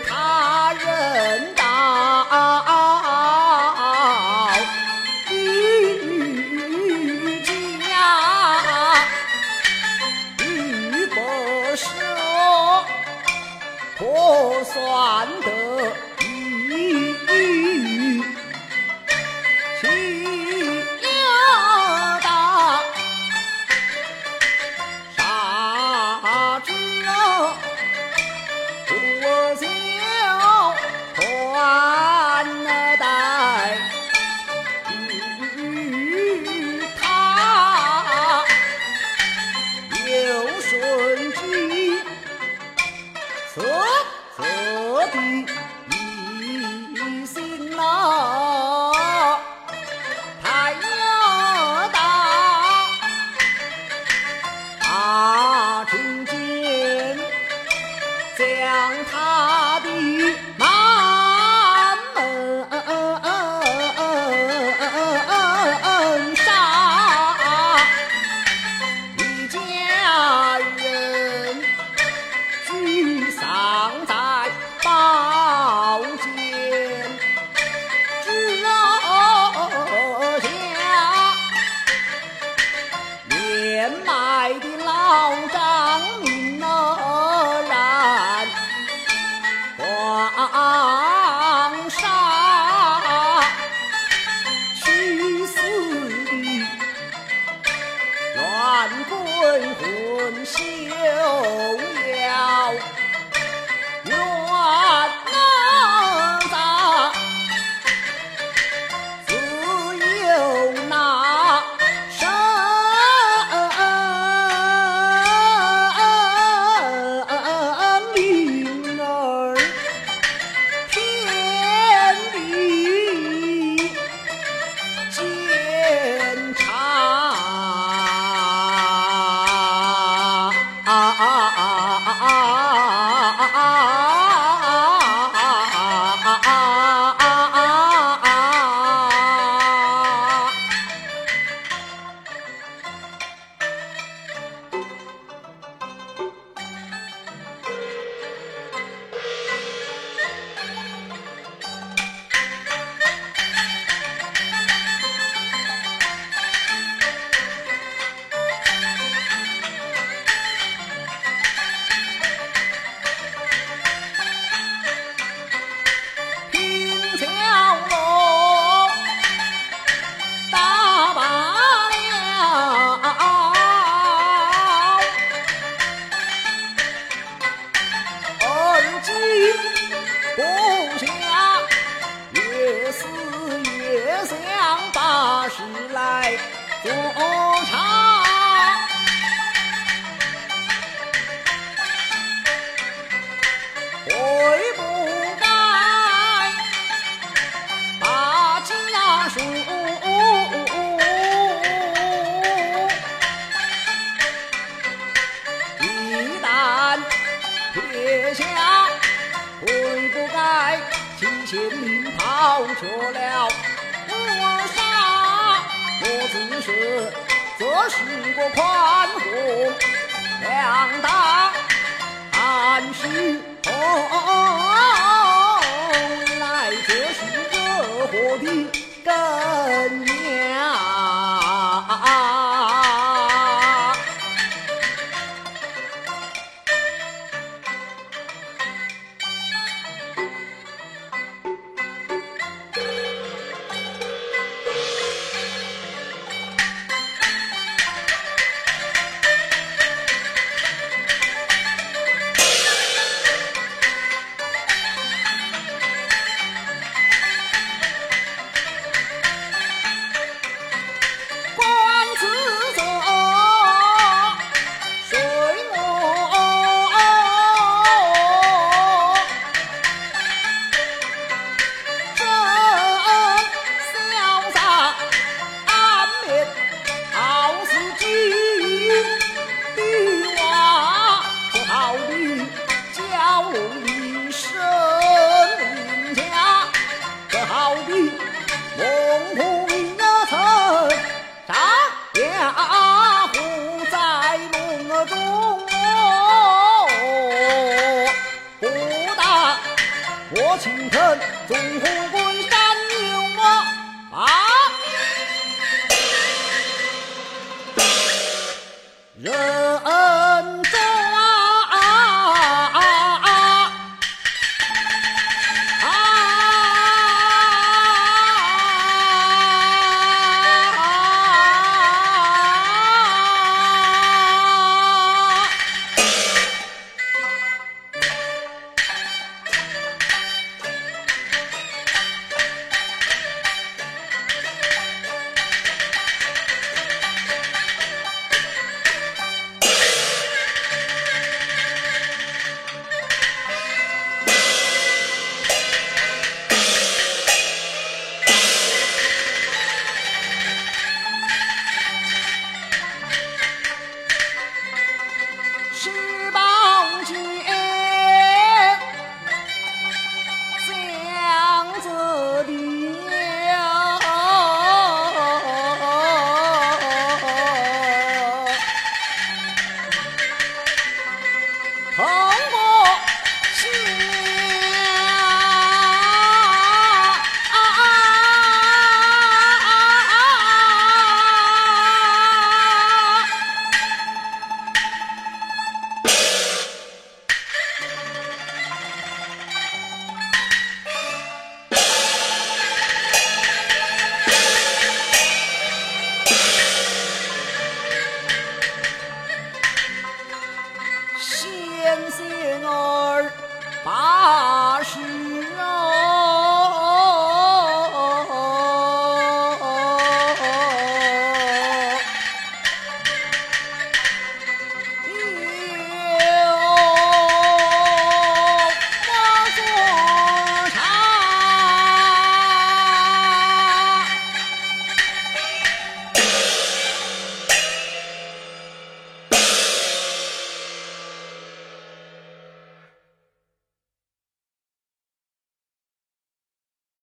看。将他阵魂逍遥，愿。前领跑去了我杀，我只是这是个宽宏量大，但是哦,来这是惹祸的根源。纵总护官牛有我。Bye.